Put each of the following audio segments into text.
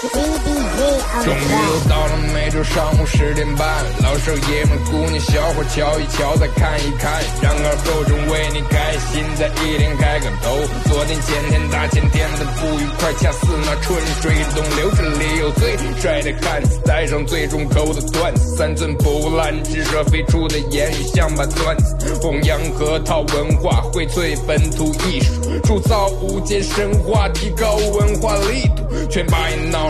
终于又到了每周上午十点半，老少爷们、姑娘小伙瞧一瞧，再看一看，然而后正为你开心，在一天开个头。昨天、前天、大前天的不愉快，恰似那春水东流，这里有最帅的汉子，带上最重口的段子，三寸不烂之舌飞出的言语像把钻子，弘扬河套文化，荟萃本土艺术，铸造无间神话，提高文化力度，全把一闹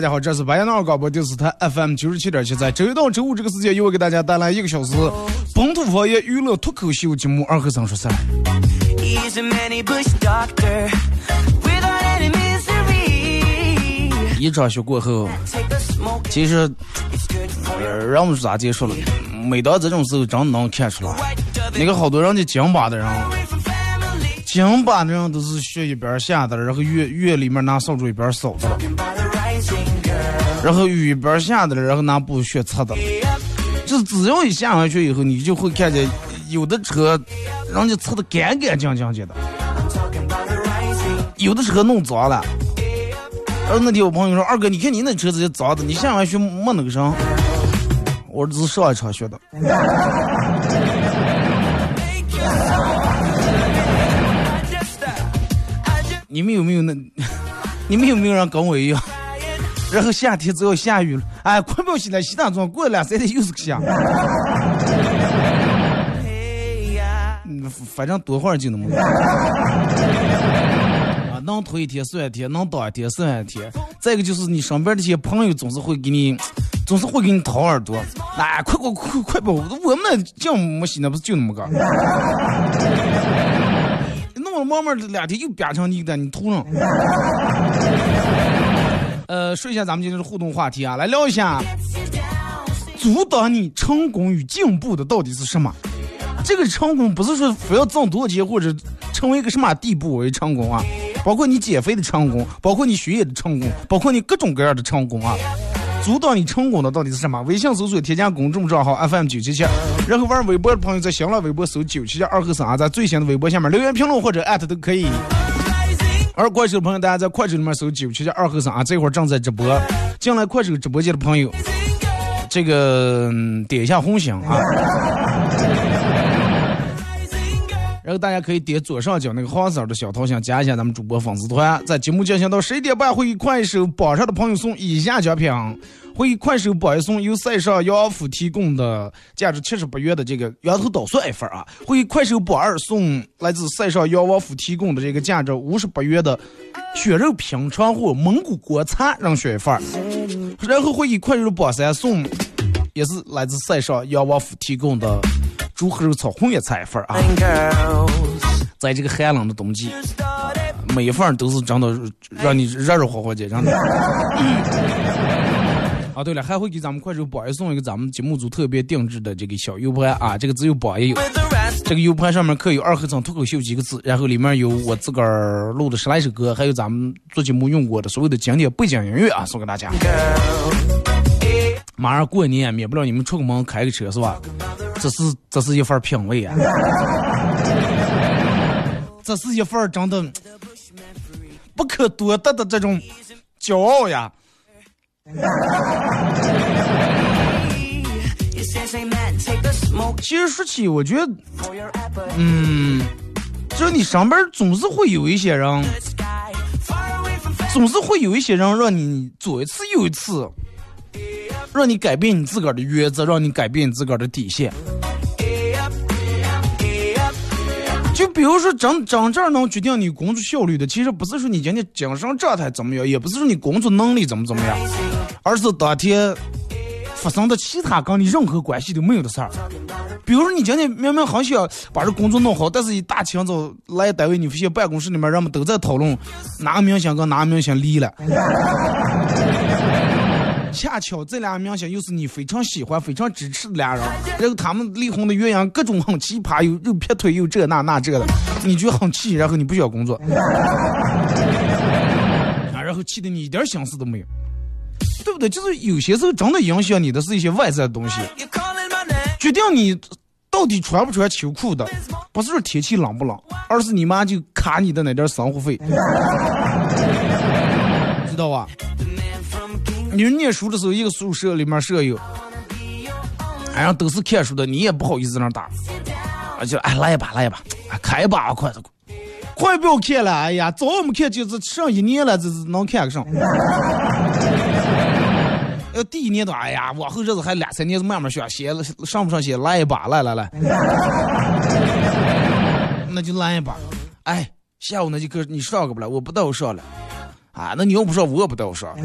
大家好，这是白彦淖尔广播电视台 FM 九十七点七，在周一到周五这个时间，又我给大家带来一个小时本土方言娱乐脱口秀节目《二和尚说事儿》。He's a many bush doctor without any misery. 一场雪过后其实人们是咋结束了？每到这种时候，真能看出来那个好多人家京巴的人.京巴的人都是学一边下的，然后院院里面拿扫帚一边扫然后雨边下的，然后拿布雪擦的。就是只要一下下去以后，你就会看见有的车，人家擦的干干净净的，有的车弄脏了。然后那天我朋友说：“二哥，你看你那车子也脏的，你下完雪没那个啥？”我说：“只是上一场雪的。你们有没有那？你们有没有人跟我一样？然后夏天只要下雨了，哎，快不要洗了，洗大妆，过了两三天又是个下。嗯反正多会儿就那么个。啊，能拖一天算一天，能倒一天算一天。再一个就是你身边这些朋友总是会给你，总是会给你掏耳朵。哎，快快快快吧，我们那酱没洗，那不是就那么个。弄了慢慢的两天又变成你的，你头上。呃，说一下咱们今天的互动话题啊，来聊一下，阻挡你成功与进步的到底是什么？这个成功不是说非要挣多少钱或者成为一个什么地步为成功啊，包括你减肥的成功，包括你学业的成功，包括你各种各样的成功啊。阻挡你成功的到底是什么？微信搜索添加公众账号 FM 九七七，然后玩微博的朋友在新浪微博搜九七七二和三啊，在最新的微博下面留言评论或者艾特都可以。而快手的朋友，大家在快手里面搜九七七二后生啊，这会儿正在直播。进来快手直播间的朋友，这个、点一下红心啊。然后大家可以点左上角那个黄色的小桃心，加一下咱们主播粉丝团。在节目进行到十一点半，会快手榜上的朋友送以下奖品：会以快手榜一送由塞上杨王府提供的价值七十八元的这个羊头捣蒜一份啊；会以快手榜二送来自塞上杨王府提供的这个价值五十八元的血肉平川或蒙古国餐让选一份儿，然后会以快手榜三送也是来自塞上杨王府提供的猪和肉炒红叶菜一份儿啊。在这个寒冷的冬季，每一份儿都是真的让你热热乎乎的，真的。啊，对了，还会给咱们快手榜一送一个咱们节目组特别定制的这个小 U 盘啊，这个只有榜也有。这个 U 盘上面刻有二合唱脱口秀几个字，然后里面有我自个儿录的十来首歌，还有咱们做节目用过的所有的经典背景音乐啊，送给大家。马上过年，免不了你们出个门开个车是吧？这是这是一份品味啊，这是一份真的不可多得的这种骄傲呀。其实说起，我觉得，嗯，就是你上班总是会有一些人，总是会有一些人让你左一次右一次，让你改变你自个儿的原则，让你改变你自个儿的底线。就比如说，真真正能决定你工作效率的，其实不是说你今天精神状态怎么样，也不是说你工作能力怎么怎么样，而是当天发生的其他跟你任何关系都没有的事儿。比如说，你今天明明很想把这工作弄好，但是一大清早来单位，你发现办公室里面人们都在讨论哪个明星跟哪个明星离了。恰巧这俩明星又是你非常喜欢、非常支持的俩人，然后他们离婚的原因各种很奇葩，又又劈腿，又这那那这的，你就很气，然后你不想工作，啊，然后气得你一点心思都没有，对不对？就是有些时候真的影响你的是一些外在的东西，决定你到底穿不穿秋裤的，不是说天气冷不冷，而是你妈就卡你的那点生活费，知道吧？你念书的时候，一个宿舍里面舍友，哎呀，都是看书的，你也不好意思在那打，啊，就哎来吧来吧，开吧快快快不要看了，哎呀，早没看就是上一年了，这是能看个上。呃，第一年的，哎呀，往后日子还两三年，慢慢学，写上不上写，来一把，来来来，那就来一把，哎，下午那节课你上个不来，我不带我上了。啊，那你又不上，我也不带我上，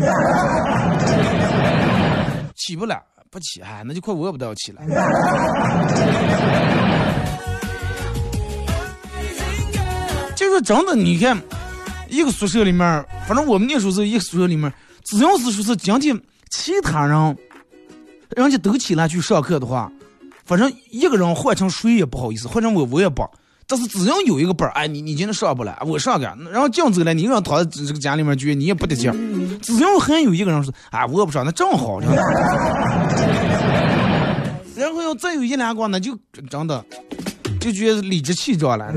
起不了，不起，哎，那就快我也不带我起了。是真的，你看，一个宿舍里面，反正我们那时候是一个宿舍里面，只要是说是今天其他人，人家都起来去上课的话，反正一个人换成谁也不好意思，换成我我也不。但是只要有一个班，哎，你你今天上不来，我上个，然后讲走了，你让躺在这个家里面去，你也不得劲。只要还有一个人说，哎，我不上，那正好。然后要再有一两个，那就真的就觉得理直气壮了。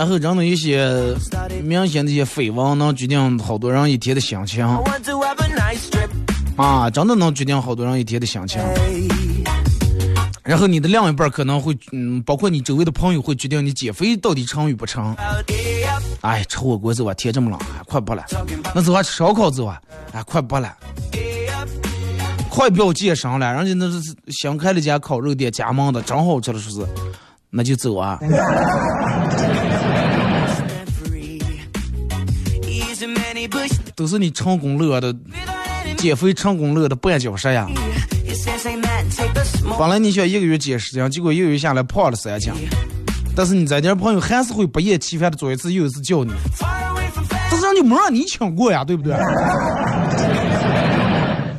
然后真的一些明显的一些绯闻，能决定好多人一天的心情。啊，真的能决定好多人一天的心情。然后你的另一半可能会，嗯，包括你周围的朋友会决定你减肥到底成与不成。哎，吃火锅走啊，天这么冷，快不了。那走啊，吃烧烤走啊，哎，快不了。快不要健身了，人家那是新开了家烤肉店，加盟的，真好吃的说是，那就走啊。都是你成功乐的。减肥成功乐的绊脚石呀！本来你想一个月减十斤，结果一个月下来胖了三斤。但是你这点朋友还是会不厌其烦的做一次又一次叫你，但是人家没让你请过呀，对不对？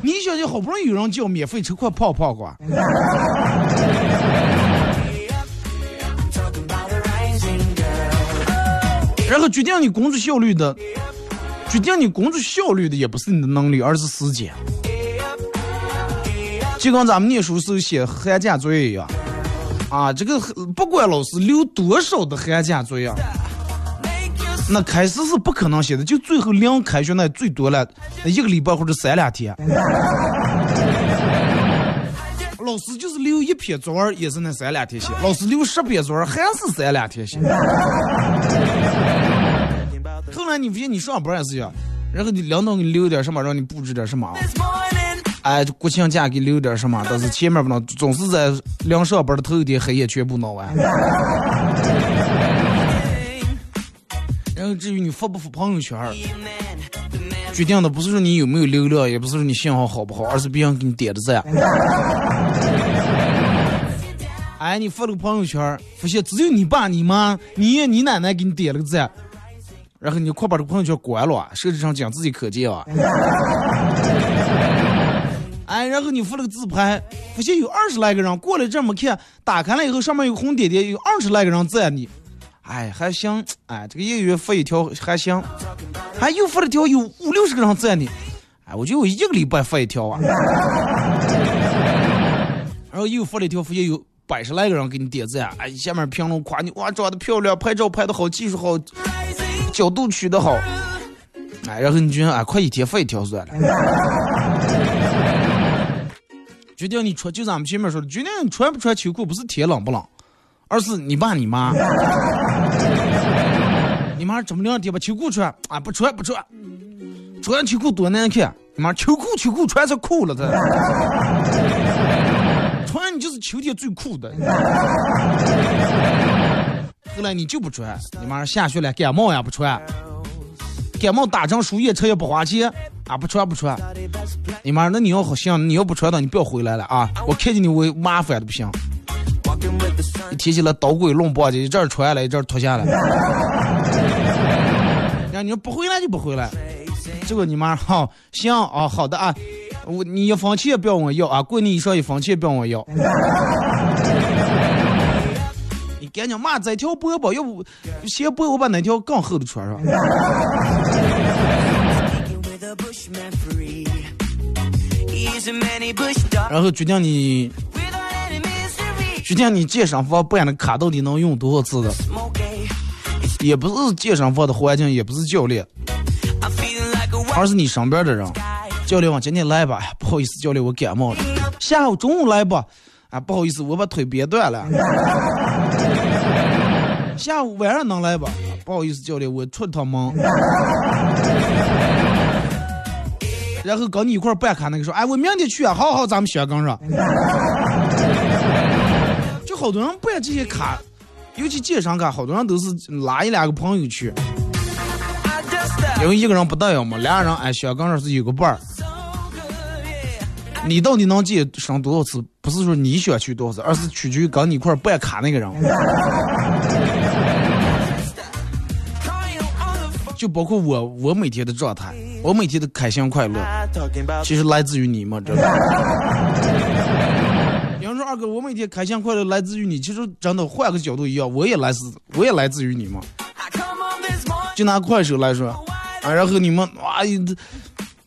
你想想，好不容易有人叫免费吃块泡泡瓜，然后决定你工作效率的。决定你工作效率的也不是你的能力，而是时间。就跟咱们念书时候写寒假作业一样，啊，这个不管老师留多少的寒假作业，那开始是不可能写的，就最后两开学那最多了一个礼拜或者三两天。老师就是留一篇作文也是那三两天写，老师留十篇作文还是三两天写。后来你不行你上班也是样，然后你领导给你留点什么，让你布置点什么，哎，国庆假给留点什么，但是前面不能，总是在临上班的头一天黑夜全部弄完。然后至于你发不发朋友圈，决定的不是说你有没有流量，也不是说你信号好不好，而是别人给你点的赞。哎，你发了个朋友圈，发现只有你爸、你妈、你爷、你奶奶给你点了个赞。然后你快把这个朋友圈关了，设置成仅自己可见啊！哎，然后你发了个自拍，发现有二十来个人过来这么看，打开了以后上面有红点点，有二十来个人赞你，哎还行，哎这个一个月发一条还行，还又发了条有五六十个人赞你，哎我觉得我一个礼拜发一条啊，然后又发了一条，发现有百十来个人给你点赞，哎下面评论夸你哇长得漂亮，拍照拍的好，技术好。角度取得好，哎，然后你觉得啊，快一天发一条算了。决定你穿，就咱们前面说的，决定你穿不穿秋裤，不是天冷不冷，而是你爸你妈。你妈这么两天把秋裤穿啊？不穿不穿，穿秋裤多难看！你妈秋裤秋裤穿成裤了，这穿你就是秋天最酷的。后来你就不穿，你妈下雪了感冒也不穿，感冒打针输液车也不花钱啊不穿不穿。你妈那你要好行，你要不穿的你不要回来了啊！我看见你我麻烦的不行。一提起来捣鬼弄簸箕，一阵穿了，一阵脱下来。那你说不回来就不回来，这个你妈好行啊，好的啊，我你一分钱也不要我要啊，过你一双一分钱也不要我要。赶紧骂这条饽饽，要不先播我把那条更厚的穿上。然后决定你。决定你健身房办的卡到底能用多少次的，也不是健身房的环境，也不是教练，而是你身边的人。教练，我今天来吧，不好意思，教练，我感冒了。下午中午来吧，啊，不好意思，我把腿别断了。下午晚上能来吧？不好意思，教练，我出趟门。然后跟你一块办卡那个说，哎，我明天去啊，好好，咱们学跟上。就好多人办这些卡，尤其健身卡，好多人都是拉一两个朋友去，因为一个人不得了嘛，俩人哎，小刚说是有个伴儿。你到底能健身多少次？不是说你想去多少次，而是取决于跟你一块办卡那个人。就包括我，我每天的状态，我每天的开心快乐，其实来自于你们，知道 二哥，我每天开心快乐来自于你。其实真的换个角度一样，我也来自，我也来自于你嘛。就拿快手来说，啊，然后你们哇，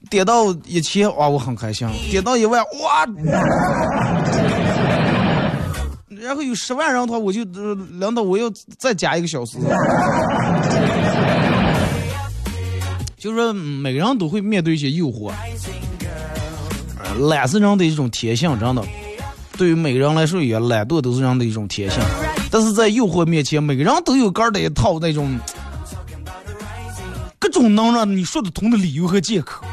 点到一千哇，我很开心；点到一万哇，然后有十万人的话，我就领导我要再加一个小时。就是说，每个人都会面对一些诱惑，懒是人的一种天性，真的。对于每个人来说，也懒惰都是人的一种天性，但是在诱惑面前，每个人都有个的一套那种各种能让你说得通的理由和借口，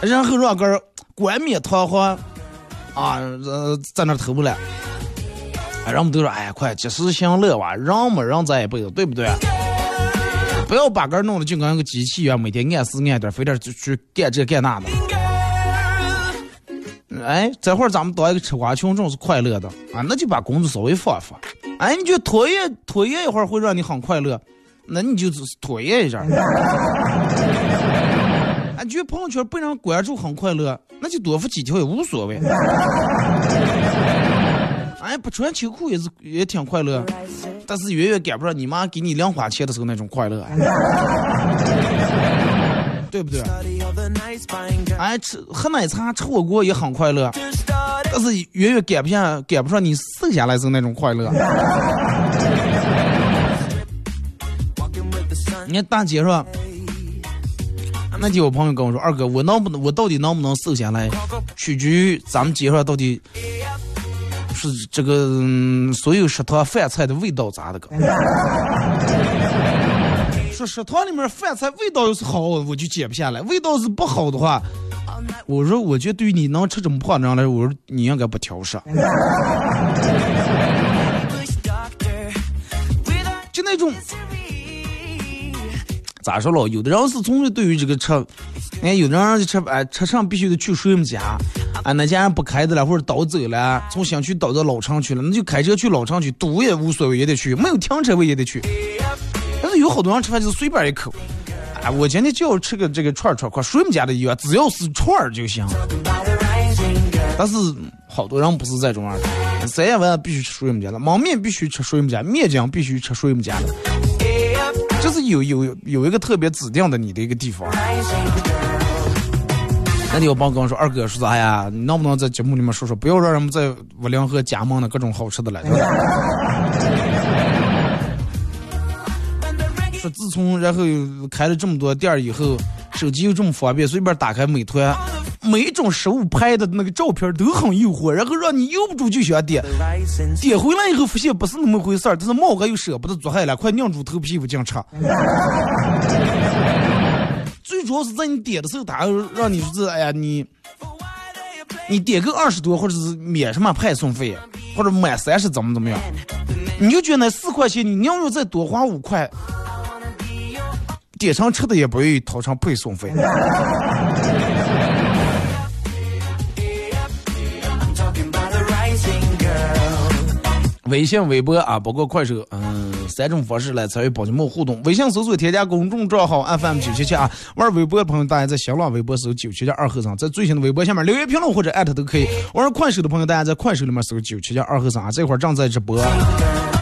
然后让个冠冕堂皇啊，呃，在那偷不了，人们都说，哎，快及时行乐哇，人嘛，人咱一辈子，对不对？不要把个弄得就跟个机器一样，每天按时按点，非得去去干这干那的。哎，这会儿咱们当一个吃瓜群众是快乐的啊，那就把工资稍微放放。哎，你就拖延拖延一会儿会让你很快乐，那你就拖延一下。哎，觉得朋友圈被人关注很快乐，那就多发几条也无所谓。哎，不穿秋裤也是也挺快乐，但是远远赶不上你妈给你零花钱的时候那种快乐。对不对？哎，吃喝奶茶、吃火锅也很快乐，但是远远赶不上赶不上你瘦下来时候那种快乐。你看大姐说，那天我朋友跟我说：“二哥，我能不能，我到底能不能瘦下来，取决于咱们街上到底是这个所有食堂饭菜的味道咋的个。” 说食堂里面饭菜味道要是好，我就减不下来；味道是不好的话，我说我觉得对于你能吃这么胖的人来说，我说你应该不挑食。就那种咋说了？有的人是从对于这个吃，哎，有的人就吃哎吃上必须得去水母家，啊，那家人不开的了或者倒走了，从新区倒到老城去了，那就开车去老城去，堵也无所谓也得去，没有停车位也得去。但是有好多人吃饭就是随便一口，啊，我今天就要吃个这个串串，快水母家的药，只要是串就行。但是好多人不是这种样的，三夜晚必须吃水母家的，焖面必须吃水母家，面浆必须吃水母家的，就是有有有一个特别指定的你的一个地方。那你要帮我跟我说，二哥说啥呀？你能不能在节目里面说说，不要让人们在五粮和加盟的各种好吃的了。说自从然后开了这么多店以后，手机又这么方便，随便打开美团，每种食物拍的那个照片都很诱惑，然后让你由不住就想点。点回来以后发现不是那么回事儿，但是猫哥又舍不得做害了，快拧住头皮不进吃。主要是在你点的时候，他让你说是哎呀你，你点个二十多，或者是免什么派送费，或者满三十怎么怎么样，你就觉得那四块钱你宁愿再多花五块。点上吃的也不愿意掏上配送费。微信、微博啊，包括快手，嗯，三种方式来参与宝节目互动。微信搜索添加公众账号 FM 九七七啊，玩微博的朋友大家在新浪微博搜九七七二和尚，在最新的微博下面留言评论或者艾特都可以。玩快手的朋友大家在快手里面搜九七七二和尚啊，这会儿正在直播。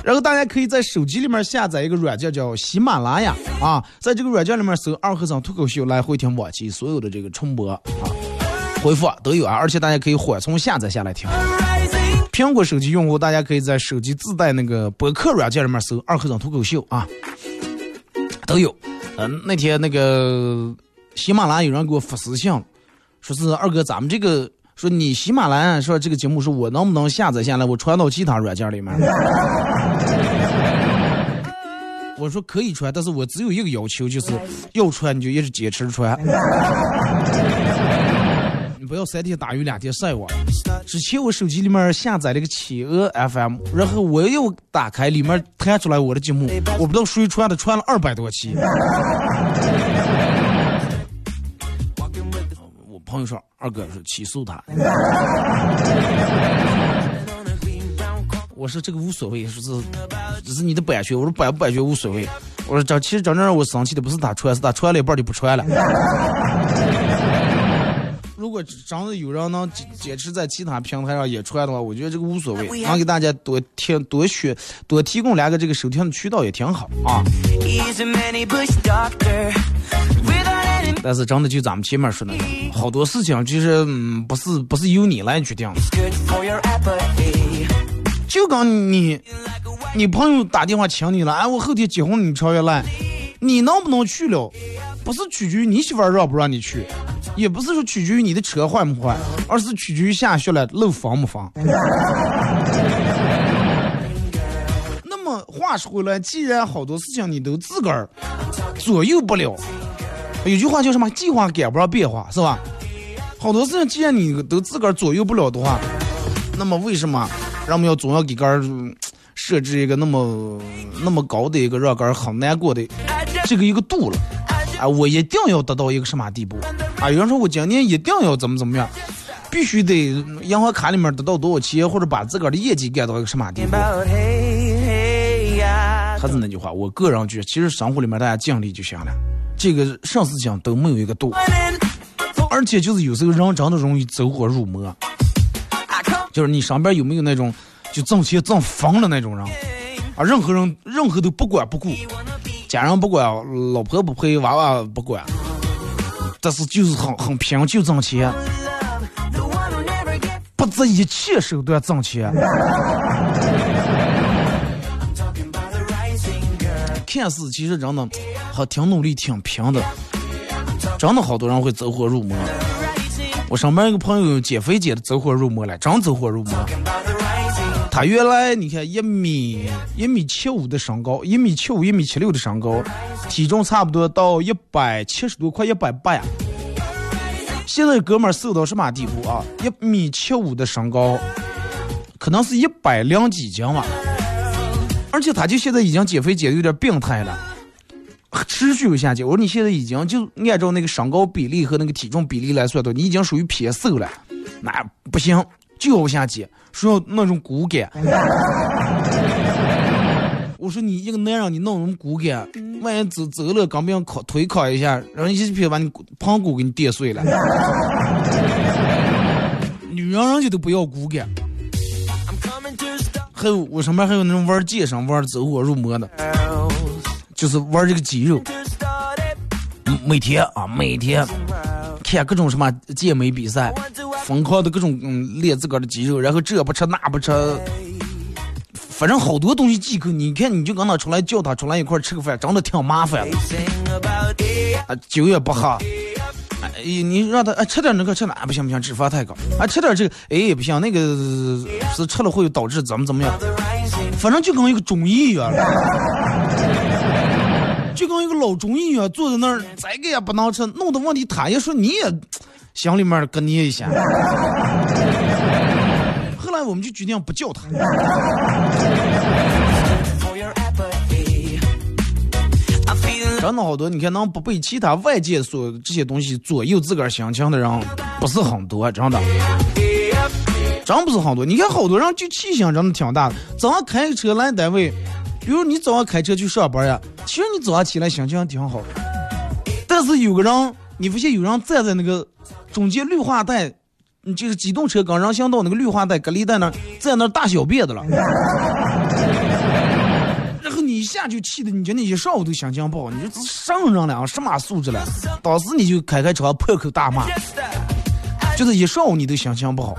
然后大家可以在手机里面下载一个软件叫喜马拉雅啊，在这个软件里面搜二和尚脱口秀来回听往期所有的这个重播啊，回复都有啊，而且大家可以缓冲下载下来听。苹果手机用户，大家可以在手机自带那个博客软件里面搜“二和尚脱口秀”啊，都有。嗯，那天那个喜马拉雅有人给我发私信，说是二哥，咱们这个说你喜马拉雅说这个节目是我能不能下载下来，我传到其他软件里面？我说可以传，但是我只有一个要求，就是要传你就一直坚持传。不要三天打鱼两天晒网。之前我手机里面下载了个企鹅 FM，然后我又打开，里面弹出来我的节目，我不知道谁传的，传了二百多期。我朋友说，二哥说起诉他。我说这个无所谓，说是只是你的版权，我说版不版权无所谓。我说这其实真正让我生气的不是他穿，是他穿了一半就不穿了。如果真的有人能坚坚持在其他平台上也出来的话，我觉得这个无所谓，能给大家多听多学多提供两个这个收听的渠道也挺好啊。但是真的就咱们前面说的，好多事情其实嗯不是不是由你来决定的，就跟你你朋友打电话请你了，哎我后天结婚你超越来，你能不能去了？不是取决于你媳妇让不让你去，也不是说取决于你的车换不换，而是取决于下雪了路防不防。那么话说回来，既然好多事情你都自个儿左右不了，有句话叫什么？计划赶不上变化，是吧？好多事情既然你都自个儿左右不了的话，那么为什么人们要总要给个儿设置一个那么那么高的一个让个儿很难过的这个一个度了？啊，我一定要达到一个什么地步？啊，有人说我今年一定要怎么怎么样，必须得银行卡里面得到多少钱，或者把自个儿的业绩干到一个什么地步？还是那句话，我个人觉得，其实生活里面大家尽力就行了，这个啥事情都没有一个度，而且就是有时候人真的容易走火入魔，就是你身边有没有那种就挣钱挣疯了那种人？啊，任何人任何都不管不顾。家人不管，老婆不陪，娃娃不管，但是就是很很拼，就挣钱，不择一切手段挣钱。看似其实真的还挺努力，挺拼的，真的好多人会走火入魔。我上班一个朋友减肥减的走火入魔了，真走火入魔。他原来你看一米一米七五的身高，一米七五一米七六的身高，体重差不多到一百七十多，快一百八呀。现在哥们瘦到什么地步啊？一米七五的身高，可能是一百零几斤吧。而且他就现在已经减肥减的有点病态了，持续有下降。我说你现在已经就按照那个身高比例和那个体重比例来算的，你已经属于偏瘦了，那不行，就要下减。说要那种骨感，我说你一个男人，你弄什么骨感，万一走走了，刚别靠腿靠一下，然后一撇把你膀骨给你跌碎了。女人人家都不要骨感，还有我上面还有那种玩健身、玩走火入魔的，就是玩这个肌肉，每天啊每天看各种什么健美比赛。疯狂的各种嗯练自个儿的肌肉，然后这不吃那不吃，反正好多东西忌口。你看，你就跟他出来叫他出来一块吃个饭，真的挺麻烦的。啊，酒也不喝，哎，你让他哎吃点那个吃那不行不行，脂肪太高。啊，吃点这个哎也不行，那个是吃了会导致怎么怎么样。反正就跟一个中医一样，就跟一个老中医一样，坐在那儿，这个也不能吃，弄的问题他也说你也心里面跟你一下。后来我们就决定不叫他。真的好多，你看能不被其他外界所这些东西左右自个儿心情的人，不是很多，真的。真不是很多，你看好多人就气性真的挺大的。早上开车来单位，比如你早上开车去上班呀，其实你早上起来心情挺好。但是有个人，你发现有人站在那个中间绿化带，就是机动车跟人行道那个绿化带隔离带那，在那大小便的了。然后你一下就气的，你觉得你一上午都心情不好，你说这什么人了，什么素质了？当时你就开开车破口大骂，就是一上午你都心情不好。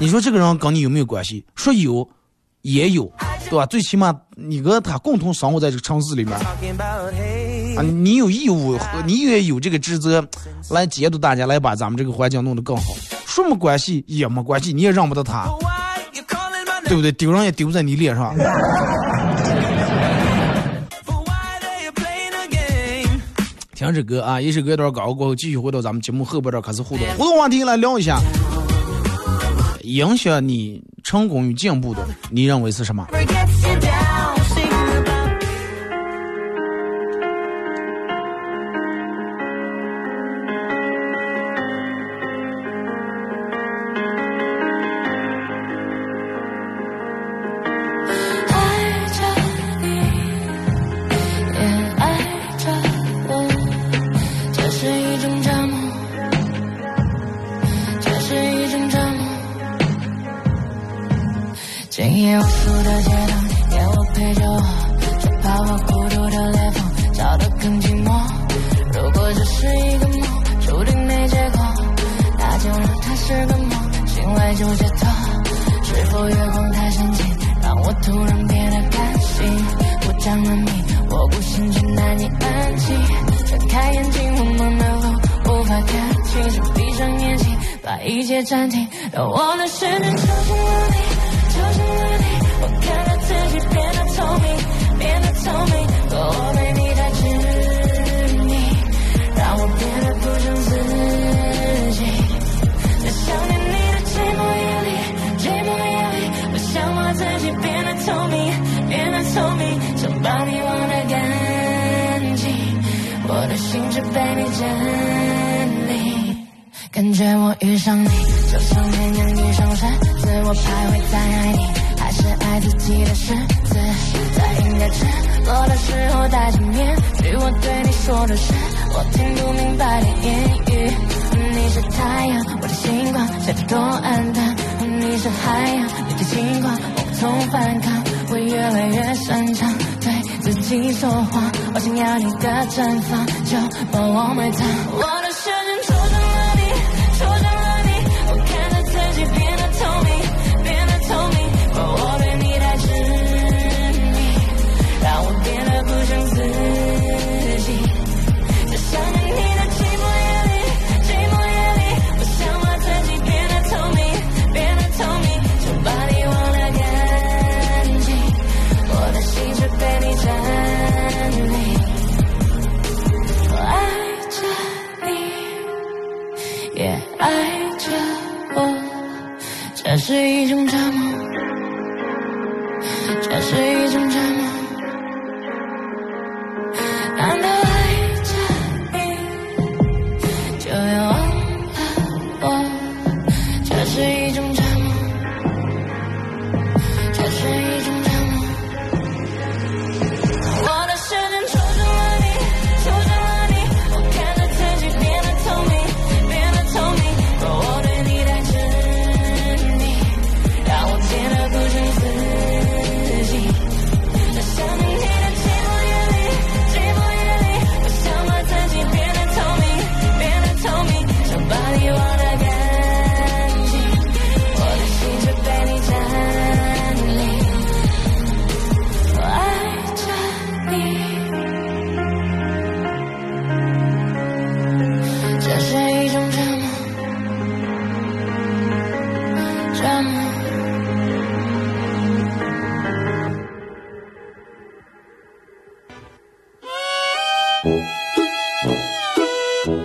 你说这个人跟你有没有关系？说有，也有，对吧？最起码你跟他共同生活在这个城市里面，啊，你有义务和你也有这个职责来监督大家，来把咱们这个环境弄得更好。说没关系也没关系，你也让不得他，对不对？丢人也丢在你脸上。听这歌啊，一首歌一段搞过后，继续回到咱们节目后边这开始互动，互动话题来聊一下。影响你成功与进步的，你认为是什么？今夜无数的街灯，夜我陪着我，却怕我孤独的裂缝，找得更寂寞。如果这是一个梦，注定没结果，那就让它是个梦，醒来就解脱。是否月光太深情，让我突然变得感性？不讲人命，我不信却难以安静。睁开眼睛，我们的路无法看清，就闭上眼睛，把一切暂停。让我的世界出现了你。出现了你我看着自己变得透明变得透明可我对你太痴迷让我变得不像自己在想念你的寂寞夜里寂寞夜里我想把自己变得透明变得透明想把你忘得干净我的心却被你占领感觉我遇上你就像绵羊遇上狮我徘徊在爱你，还是爱自己的狮子？在阴该赤裸的时候戴着面具，我对你说的是我听不明白的言语。你是太阳，我的星光，想得多暗淡。你是海洋，你的轻狂我不从反抗，会越来越擅长对自己说谎。我想要你的绽放，就把我埋葬。我是一种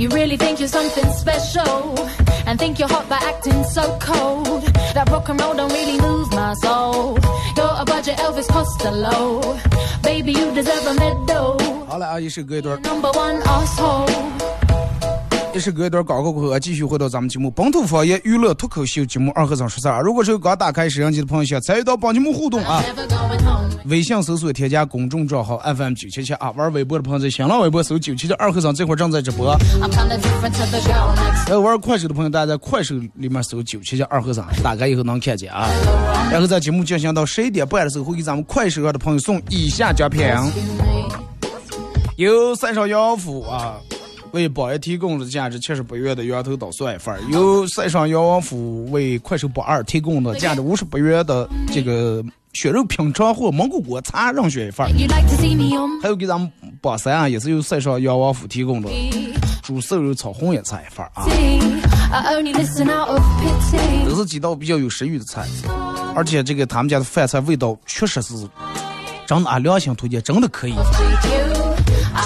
You really think you're something special and think you're hot by acting so cold. That rock and roll don't really move my soul. You're a budget Elvis Costello. Baby, you deserve a medal. Alle Ajax good hoor. Number one asshole. 一是隔一段广告过后，继续回到咱们节目本土方言娱乐脱口秀节目二和尚说事儿。如果是刚打开摄像机的朋友，想参与到本节目互动啊. 微信搜索添加公众账号 FM 九七七啊，玩微博的朋友在新浪微博搜九七七二和尚，这会儿正在直播。有玩快手的朋友，大家在快手里面搜九七七二和尚，打开以后能看见啊。然后在节目进行到十一点半的时候，会给咱们快手上的朋友送以下奖品。由三少洋府啊为榜一提供了价值七十八元的羊头捣蒜一份，由三少洋王府为快手榜二提供的价值五十八元的这个血肉品尝或蒙古国茶任选一份还有给咱们榜三啊，也是由三少洋王府提供的.猪瘦肉炒红叶菜一份儿啊.都是几道比较有食欲的菜，而且这个他们家的饭菜味道确实是真的啊，良心推荐，真的可以。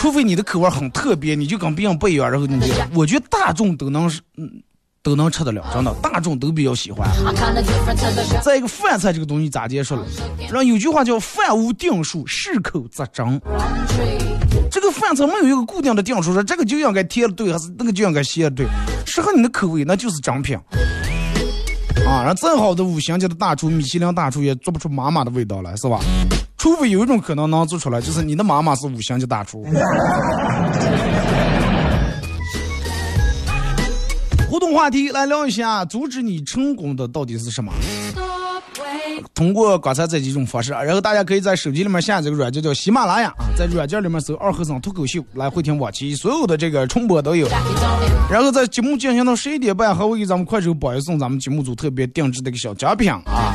除非你的口味很特别，你就跟别人不一样，然后你就，我觉得大众都能是，嗯，都能吃得了，真的，大众都比较喜欢。再一个饭菜这个东西咋结束了？然后有句话叫“饭无定数，适口则真”。Tree. 这个饭菜没有一个固定的定数，说这个就应该甜的对，还是那个就应该咸的对，适合你的口味那就是正品。啊，然后再好的五星级的大厨，米其林大厨也做不出妈妈的味道来，是吧？除非有一种可能能做出来，就是你的妈妈是五星级大厨。互动话题来聊一下，阻止你成功的到底是什么？通过刚才这几种方式，然后大家可以在手机里面下这个软件叫喜马拉雅啊，在软件里面搜“二和尚脱口秀”来回听往期所有的这个重播都有。然后在节目进行到十一点半，还会给咱们快手榜一送咱们节目组特别定制的一个小奖品啊，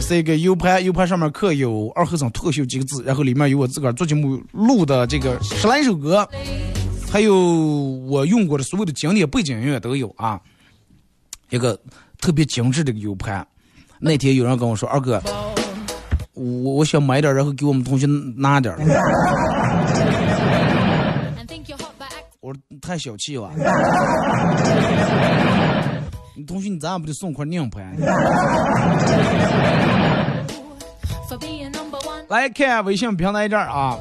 是一个 U 盘，U 盘上面刻有“二和尚脱口秀”几个字，然后里面有我自个儿做节目录的这个十来首歌，还有我用过的所有的经典背景音乐都有啊，一个特别精致的一个 U 盘。那天有人跟我说：“二哥，我我想买点，然后给我们同学拿点儿。” And think you're hot by acting. 我说太小气了。你同学，你咱俩不得送块硬盘.来看微信平台这儿啊，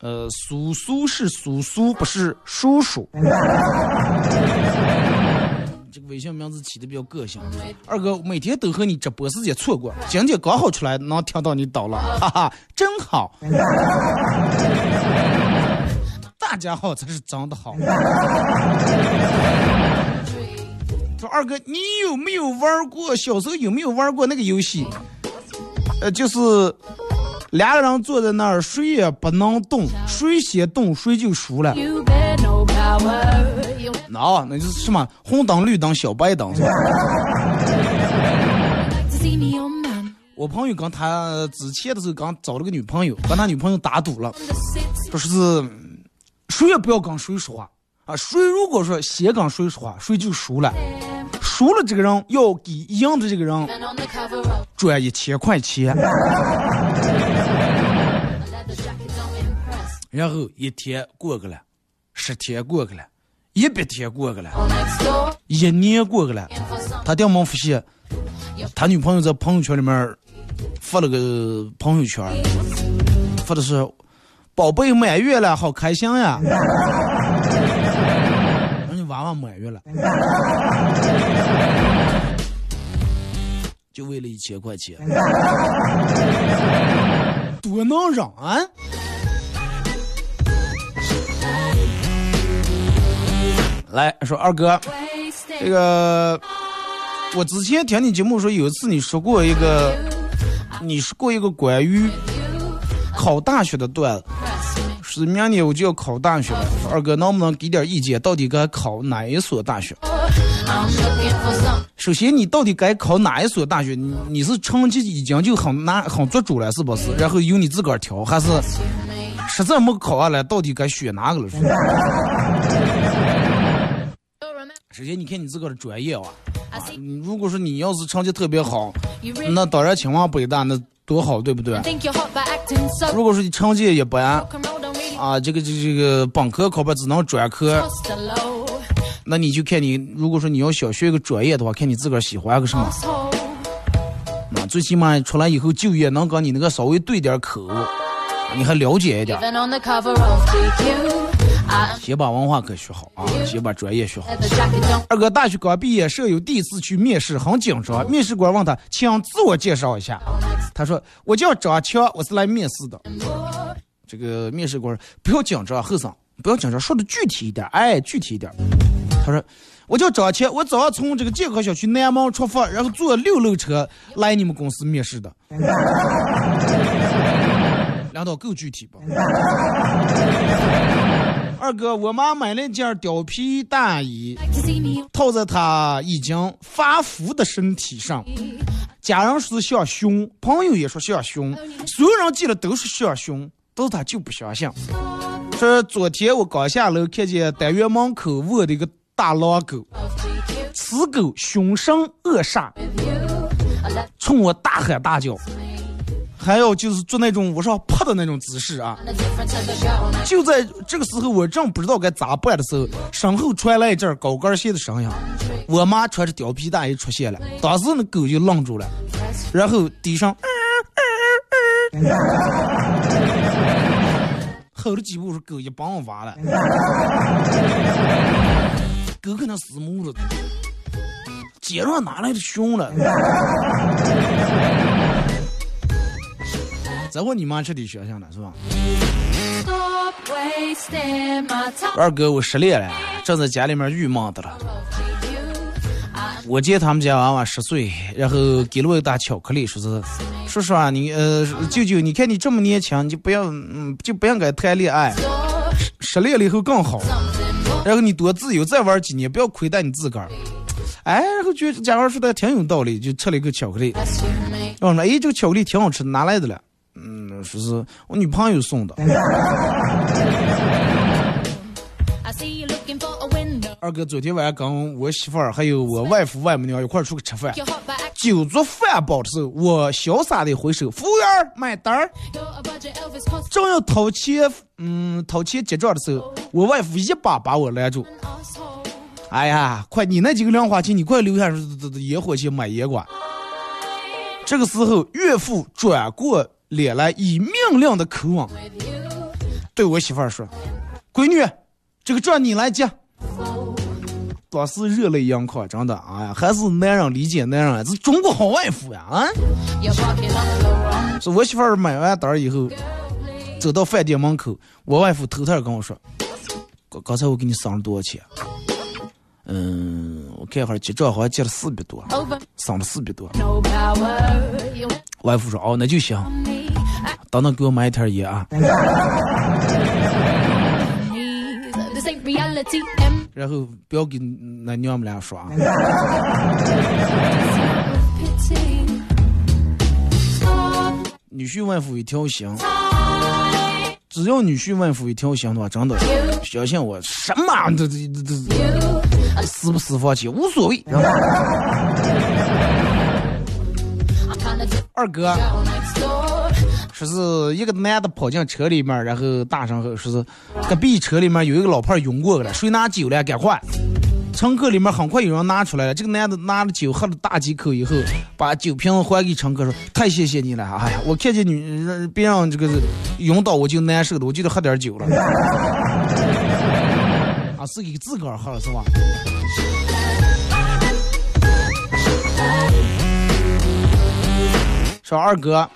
呃，苏苏是苏苏，不是叔叔。这个微信名字起的比较个性。二哥每天都和你直播时间错过，今天刚好出来能听到你叨了，哈哈，真好。大家好才是真的好。说二哥，你有没有玩过？小时候有没有玩过那个游戏？呃，就是两个人坐在那儿，谁也不能动，谁先动谁就输了。You 那、那就是什么红灯、绿灯、小白灯。我朋友跟他之前的时候刚找了个女朋友，跟他女朋友打赌了说是谁也不要跟谁说话啊，谁如果说先跟谁说话，谁就输了。输了这个人要给赢的这个人转一千块钱。然后一天过去了，十天过去了，一百天过去了，一年过去了，他掉毛发现，他女朋友在朋友圈里面发了个朋友圈，发的是“宝贝满月了，好开心呀”。人家娃娃满月了，就为了一千块钱，多能让啊！来说二哥，这个我之前听你节目说，有一次你说过一个，你说过一个关于考大学的段子，是明年我就要考大学了。二哥能不能给点意见？到底该考哪一所大学？首先，你到底该考哪一所大学？你你是成绩已经就很难很做主了，是不是？然后由你自个儿挑，还是实在没考下来，到底该选哪个了？首先，你看你自个儿的专业啊，如果说你要是成绩特别好，那当然清华北大那多好，对不对？如果说你成绩一般，啊，这个这这个本科考不只能专科，那你就看你，如果说你要想学一个专业的话，看你自个儿喜欢个什么。那最起码出来以后就业能跟你那个稍微对点口，你还了解一点。先把文化课学好啊，先把专业学好。二哥大学刚毕业，舍友第一次去面试，很紧张。面试官问他，请自我介绍一下。他说：“我叫张强，我是来面试的。”这个面试官说：“不要紧张，后生，不要紧张，说的具体一点，哎，具体一点。”他说：“我叫张强，我早上从这个健康小区南门出发，然后坐六路车来你们公司面试的。”两道够具体不？二哥，我妈买了一件貂皮大衣，套在她已经发福的身体上。家人说像熊，朋友也说像熊，所有人见了都是像熊，但是他就不相信。说昨天我刚下楼，看见单元门口卧的一个大狼狗，此狗凶神恶煞，冲我大喊大叫。还要就是做那种往上扑的那种姿势啊！就在这个时候，我正不知道该咋办的时候，身后传来一阵高跟鞋的声音。我妈穿着貂皮大衣出现了，当时那狗就愣住了，然后地上 吼了几步，说狗也帮我挖了。狗可能死木了，街上哪来的熊了？这会你妈彻底想想了是吧？二哥，我失恋了，正在家里面郁闷的了。我见他们家娃娃十岁，然后给了我一大巧克力，说是叔叔啊，你呃舅舅，你看你这么年轻，你就不要嗯就不应该谈恋爱，失恋了以后更好。然后你多自由，再玩几年，不要亏待你自个儿。哎，然后觉得家伙说的挺有道理，就吃了一个巧克力。我说哎，这个巧克力挺好吃，哪来的了？嗯，说是我女朋友送的。二哥昨天晚上跟我媳妇儿还有我外父外母娘一块儿出去吃饭，酒足饭饱的时候，我潇洒的挥手，服务员买单儿。正要掏钱，嗯，掏钱结账的时候，我外父一把把我拦住。哎呀，快，你那几个零花钱，你快留下，烟火钱买烟管。这个时候，岳父转过。脸来以命令的口吻对我媳妇儿说：“闺女，这个账你来结。”当时热泪盈眶，真的，哎呀，还是男人理解男人，这中国好外父呀啊！是我媳妇儿买完单以后，走到饭店门口，我外父偷偷跟我说：“刚刚才我给你省了多少钱？”嗯，我看会儿结账好像结了四百多，省了四百多。外父说：“哦，那就行。”等等，给我买一条烟啊！然后不要跟那娘们俩说啊！女婿万夫一条心，只要女婿万夫一条心的话，真的相信我，什么都都都私不私房钱无所谓。二哥。说是一个男的跑进车里面，然后大声吼：“说是隔壁车里面有一个老胖晕过去了，谁拿酒了？赶快！”乘客里面很快有人拿出来了。这个男的拿了酒喝了大几口以后，把酒瓶还给乘客说：“太谢谢你了！哎呀，我看见女别让这个晕倒我就难受的，我就得喝点酒了。”啊，是给自个儿喝了是吧？说二哥，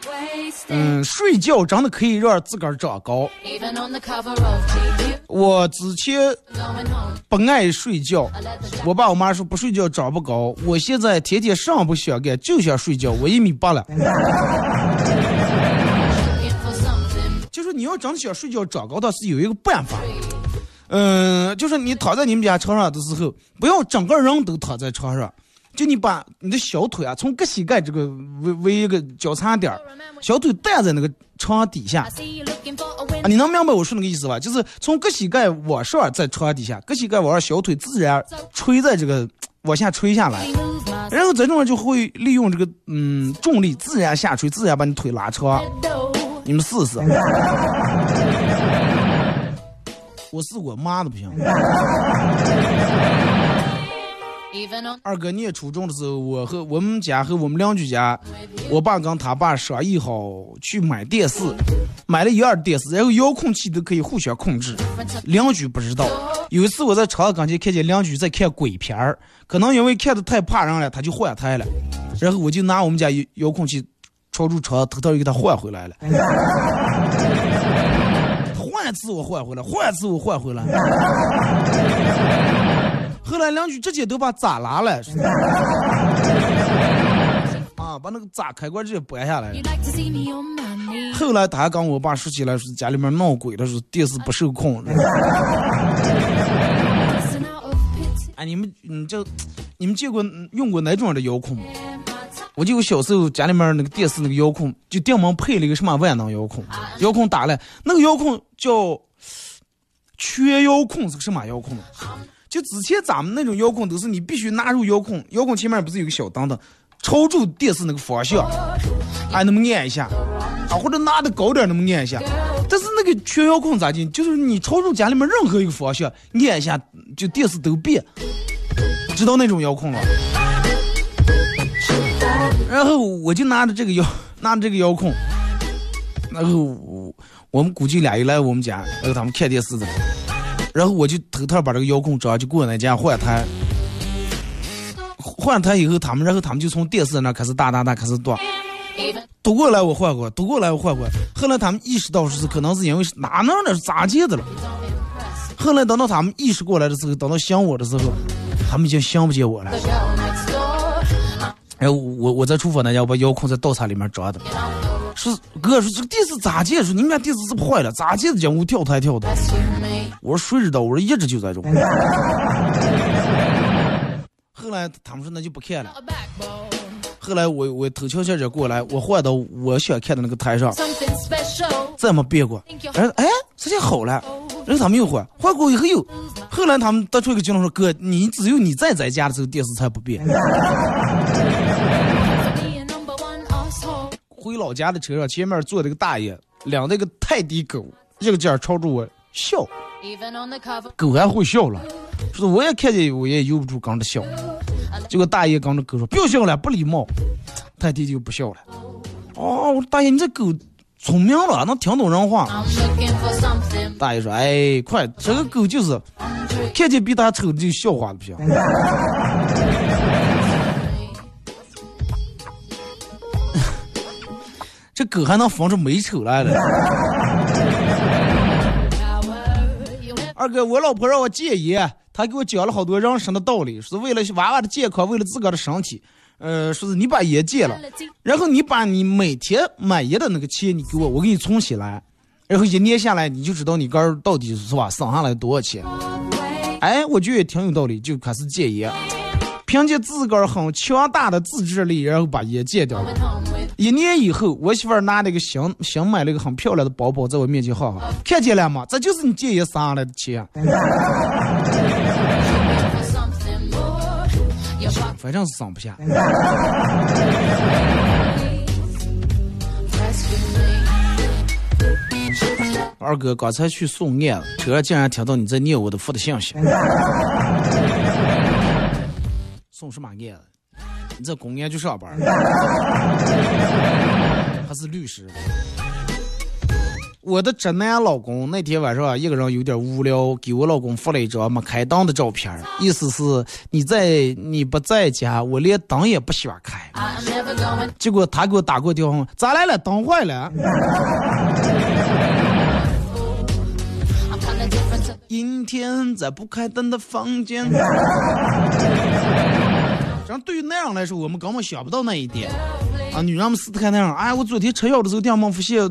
嗯，睡觉真的可以让自个儿长高。我之前不爱睡觉我爸我妈说不睡觉长不高。我现在天天啥不想干，就想睡觉。我一米八了.就说你要真的想睡觉长高，倒是有一个办法。嗯，就是你躺在你们家床上的时候，不要整个人都躺在床上，就你把你的小腿啊，从各膝盖这个为为一个交叉点儿，小腿带在那个床底下。啊，你能明白我说那个意思吧？就是从各膝盖往上，在床底下，各膝盖往上，小腿自然垂在这个往下垂下来，然后这种人就会利用这个嗯重力自然下垂，自然把你腿拉长。你们试试。我试过，妈的不行。二哥念初中的时候，我和我们家和我们邻居家，我爸跟他爸商议好去买电视，买了一二电视，然后遥控器都可以互相控制。邻居不知道。有一次我在窗子跟前看见邻居在看鬼片儿，可能因为看的太怕人了，他就换台了。然后我就拿我们家遥遥控器朝住窗子偷偷给他换回来了。换一次我换回来，换一次我换回来。后来邻居直接都把闸拉了，啊，把那个闸开关直接掰下来.后来他还跟我爸说起来，说家里面闹鬼了，说电视不受控。哎，你们，你就，你们见过嗯用过哪种的遥控吗我就小时候家里面那个电视那个遥控，就电门配了一个什么万能遥控，遥控打了，那个遥控叫全遥控，是个什么遥控呢？就之前咱们那种遥控都是你必须纳入遥控，遥控前面不是有个小灯的，朝住电视那个方向，哎，那么按一下，啊，或者拿的高点那么按一下。但是那个全遥控咋进？就是你朝住家里面任何一个方向按一下，就电视都变，知道那种遥控了。然后我就拿着这个遥，拿着这个遥控，然后我我们估计俩一来我们家，然后他们看电视的，然后我就偷偷把这个遥控找去过那家换台，换台以后他们，然后他们就从电视那开始打打打开始断，even 读过来我换过，读过来我换过，后来他们意识到是可能是因为是哪能的是咋接的了，后来等到他们意识过来的时候，等到想我的时候，他们已经想不见我了。哎我我在厨房那家，我把遥控在灶台里面装的。说哥说这个电视咋接？说你们家电视是不坏了？咋接的？讲我跳台跳的。我说谁知道？我说一直就在这。后来他们说那就不看了。后来我我偷悄悄着过来，我换到我想看的那个台上，再没变过。然后哎，这下好了。然后他们又换，换过以后又，后来他们得出一个结论说：哥，你只有你在在家的时候，电视才不变。回老家的车上，前面坐的个大爷，两那个泰迪狗，一个劲儿朝着我笑.狗还会笑了，说我也看见，我也由不住跟着笑。结果大爷跟着狗说：“不要笑了，不礼貌。”泰迪就不笑了。哦，我说大爷，你这狗聪明了，能听懂人话。大爷说：“哎，快，这个狗就是看见比他丑的就笑话的不行。”这狗还能分出美丑来了。二哥，我老婆让我戒烟，她给我讲了好多人生的道理，说为了娃娃的健康，为了自个儿的身体，呃，说是你把烟戒了，然后你把你每天买烟的那个钱你给我，我给你存起来，然后一年下来你就知道你个儿到底是吧省下来多少钱。哎，我觉得也挺有道理，就开始戒烟，凭借自个儿很强大的自制力，然后把烟戒掉了。一年以后，我媳妇儿拿了个新新买了个很漂亮的包包，在我面前晃晃，看见了吗？这就是你戒烟省下来的钱。反正是省不下。二哥刚才去送案了，车上竟然听到你在念我的发的信息。送什么案子？你在公安局上班？还是律师？我的直男老公那天晚上啊，一个人有点无聊，给我老公发了一张没开灯的照片，意思是你在你不在家，我连灯也不喜欢开。结果他给我打过电话，咋来了？灯坏了。阴天在不开灯的房间。然后对于男人来说，我们根本想不到那一点啊！女人们死看那样，哎，我昨天吃药的时候，电梦发现，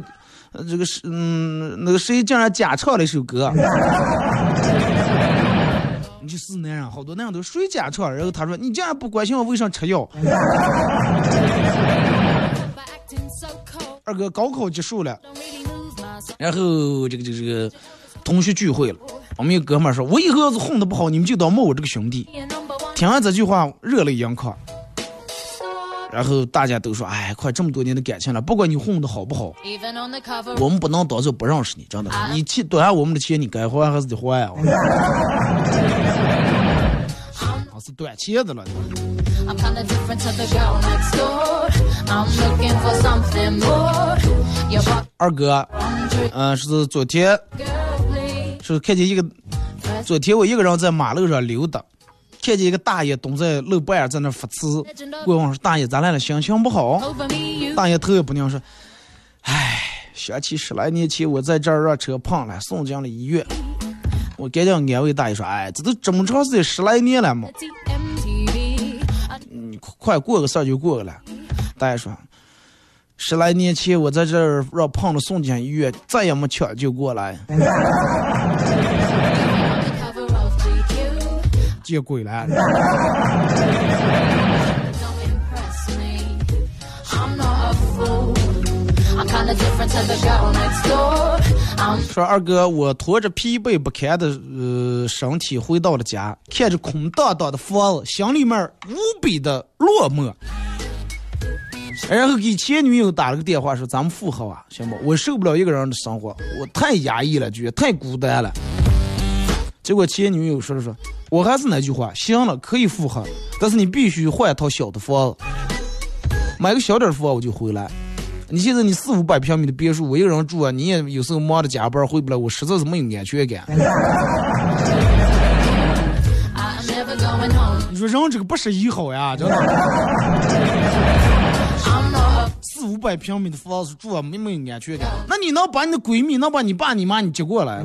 这个是嗯，那个谁竟然假唱了一首歌。你就是男人，好多男人都谁假唱？然后他说你竟然不关心我为啥吃药？二哥高考结束了，然后这个这个这个同学聚会了，我们有哥们说，我以后要是混的不好，你们就当骂我这个兄弟。听完这句话热泪盈眶，然后大家都说，哎，快这么多年的感情了，不管你混的好不好，我们不能当做不认识你，真的，你欠，短我们的钱你该还还是得还啊。是短钱的了。二哥，嗯，是昨天，是看见一个，昨天我一个人在马路上溜达。看见一个大爷蹲在路边儿在那发痴。我问说：“大爷咱来了？心情不好？”大爷头也不拧说：“唉，想起十来年前我在这儿让车碰了，送进了医院。”我赶紧安慰大爷说：“哎，这都这么长时间，十来年了嘛你快快过个事儿就过个了。”大爷说：“十来年前我在这儿让碰了送进医院，再也没抢救过来，next door. I'm 说二哥，我拖着疲惫不堪的呃身体回到了家，看着空荡荡的房子，心里面无比的落寞。然后给前女友打了个电话，说咱们复合啊，行不？我受不了一个人的生活，我太压抑了，觉得太孤单了。结果前女友说了说，我还是那句话，行了，可以复合，但是你必须换一套小的房子，买个小点的房我就回来。你现在你四五百平米的别墅，我一个人住啊，你也有时候忙着加班回不来，我实在是没有安全感。你说人这个不是一好呀，真的。四五百平米的房子住啊，没没有安全感。那你能把你的闺蜜，能把你爸你妈你接过来？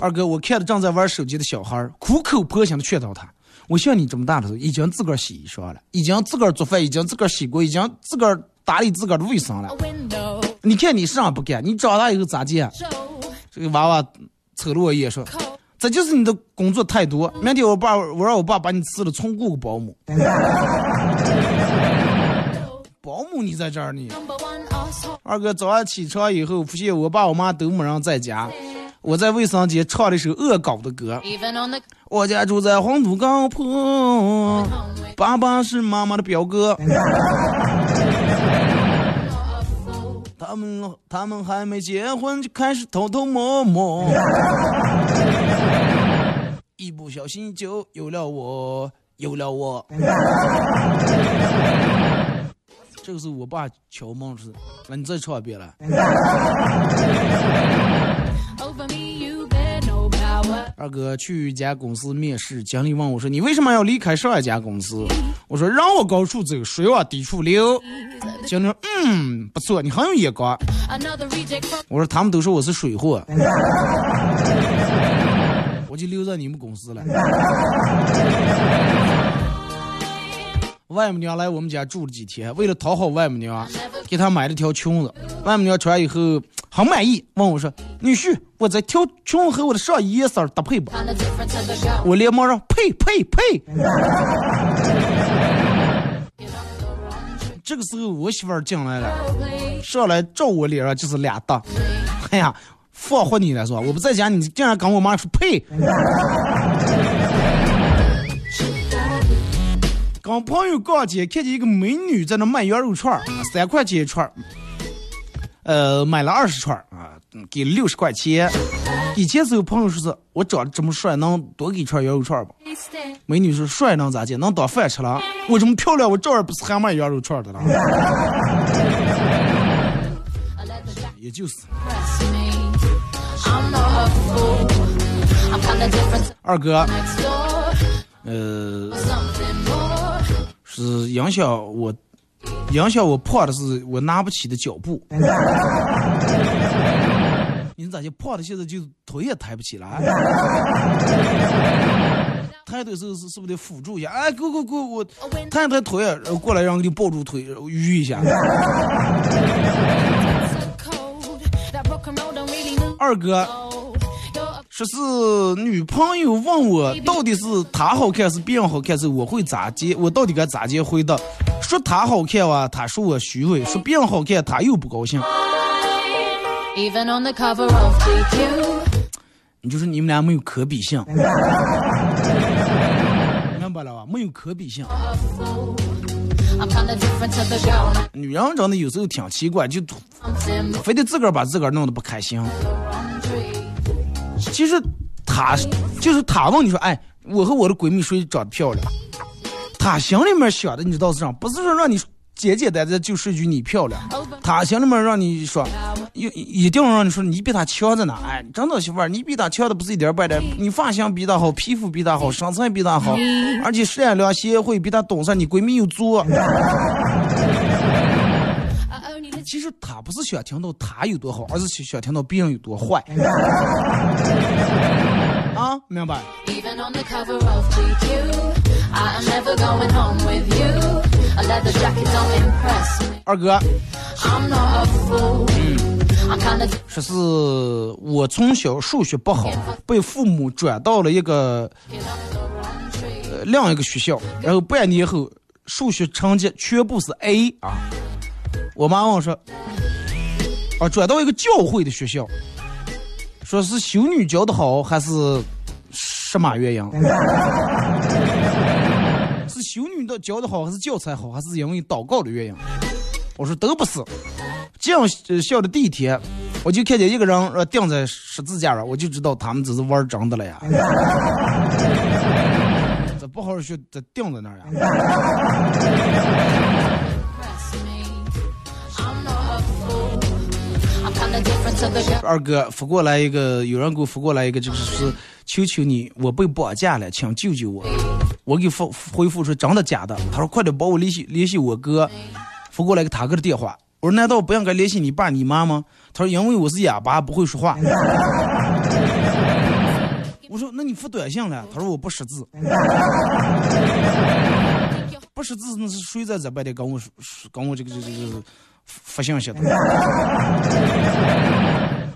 二哥，我看着正在玩手机的小孩儿，苦口婆心的劝导他。我像你这么大的时候，已经自个儿洗衣裳了，已经自个儿做饭，已经自个儿洗锅，已经自个儿打理自个儿的卫生了。你看你啥不干，你长大以后咋见？这个娃娃瞅了我一眼说这就是你的工作太多。明天我爸，我让我爸把你辞了，重雇个保姆。保姆你在这儿呢.二哥早上起床以后，发现我爸我妈都没人在家，我在卫生间唱了一首恶搞的歌。我家住在黄土高坡，爸爸是妈妈的表哥。他们他们还没结婚就开始偷偷摸摸，一不小心就有了我，有了我。这个时候我爸敲门是：“那你再唱一遍了。Over me, you bear no power. ”二哥去一家公司面试，经理问我说：“你为什么要离开上一家公司？”我说：“让我高处走，水往低处流。”经理说：“嗯，不错，你很有眼光。”我说他们都说我是水货，我就留在你们公司了。外母娘来我们家住了几天，为了讨好外母娘，给她买了条裙子。外母娘穿以后很满意，问我说：“女婿，我这条裙和我的上衣颜色搭配不？”我连忙说：“配配配。”这个时候我媳妇儿进来了。上来照我脸上就是俩大，哎呀，放活你了是吧？我不在家，你竟然跟我妈说呸！跟朋友逛街，看见一个美女在那卖羊肉串，三块钱一串，呃，买了二十串啊，给六十块钱。以前是有朋友说是，我长得这么帅，能多给一串羊肉串儿吧？美女说帅能咋地？能当饭吃了？我这么漂亮，我照样不是还卖羊肉串的了。也就是。二哥，呃，是影响我，影响我胖的是我拿不起的脚步。你咋就胖的现在就腿也抬不起来？抬腿时候是是不是得辅助一下？哎，go go go，我抬抬腿，然后过来让你抱住腿，捋一下。二哥。说是女朋友问我到底是她好看是别人好看是，我会咋接？我到底该咋接回答？说她好看哇，她说我虚伪；说别人好看，她又不高兴。你就是你们俩没有可比性，明白了吧？没有可比性。女人长得有时候挺奇怪，就非得自个儿把自个儿弄得不开心。其实，他就是他问你说：“哎，我和我的闺蜜谁长得漂亮？”他心里面想的你知道是啥？不是说让你简简单单就说一句你漂亮，他心里面让你说，一一定让你说你比他强在哪？哎，真的媳妇儿，你比他强的不是一点半点，你发型比他好，皮肤比他好，身材比他好，而且善良贤惠，比他懂事，你闺蜜又作。其实他不是想听到他有多好，而是想听到别人有多坏。啊，明白。二哥，说是我从小数学不好，被父母转到了一个呃另一个学校，然后半年后数学成绩全部是 A 啊。我妈问我说：“啊，转到一个教会的学校，说是修女教的好，还是什么原因？是修女的教的好，还是教材好，还是因为祷告的原因？”我说都不是。进校的第一天，我就看见一个人呃钉在十字架上，我就知道他们这是玩真的了呀。这不好好学，这钉在那儿呀。二哥发过来一个，有人给我发过来一个，就是说，求求你，我被绑架了，请救救我。我给发回复说真的假的？他说快点帮我联系联系我哥，发过来个他哥的电话。我说难道不应该联系你爸你妈吗？他说因为我是哑巴，不会说话。我说那你发短信了？他说我不识字。不识字那是谁在这边的跟我说跟我这个这个这个。发信息的，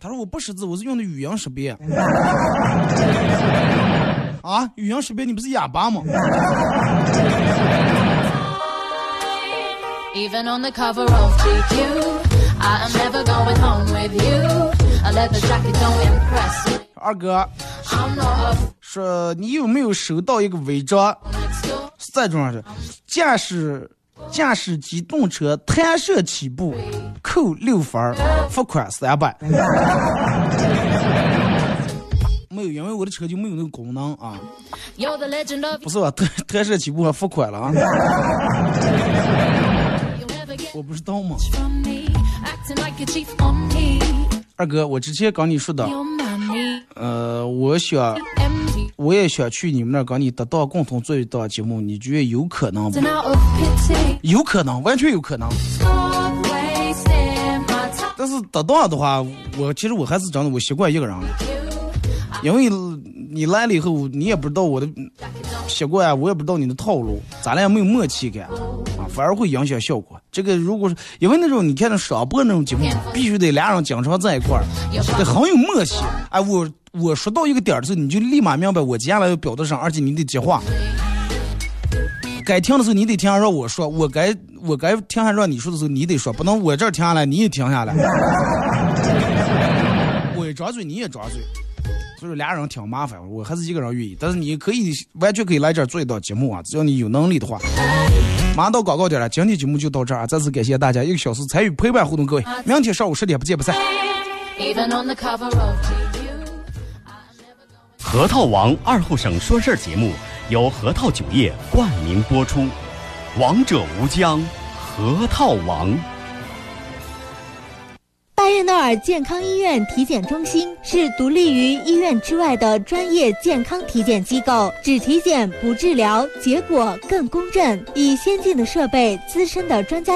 他说我不识字，我是用的语音识别。啊，语音识别，你不是哑巴吗？二哥，说你有没有收到一个违章？在桌上是驾驶。驾驶机动车弹射起步，扣六分罚款三百。没有，因为我的车就没有那个功能啊。不是吧？弹弹射起步还罚款了啊？我不知道吗？二哥，我之前跟你说的，呃，我想。我也想去你们那儿跟你搭档共同做一档节目，你觉得有可能吗？有可能，完全有可能。但是搭档的话，我其实我还是真的我习惯一个人了，因为你来了以后，你也不知道我的习惯，我也不知道你的套路，咱俩没有默契感啊，反而会影响效果。这个如果是因为那种你看那上播那种节目，必须得俩人经常在一块儿，得很有默契。哎，我。我说到一个点儿的时候，你就立马明白我接下来要表达啥，而且你得接话。该听的时候你得听让我说，我该我该听下让你说的时候你得说，不能我这儿停下来你也停下来。我一张嘴你也张 嘴，所以说俩人挺麻烦，我还是一个人愿意。但是你可以完全可以来这儿做一档节目啊，只要你有能力的话。马上到广告点了，今天节目就到这儿，再次感谢大家一个小时参与陪伴互动，各位，明天上午十点不见不散。核桃王二后省说事儿节目由核桃酒业冠名播出，《王者无疆，核桃王》。巴彦淖尔健康医院体检中心是独立于医院之外的专业健康体检机构，只体检不治疗，结果更公正，以先进的设备、资深的专家。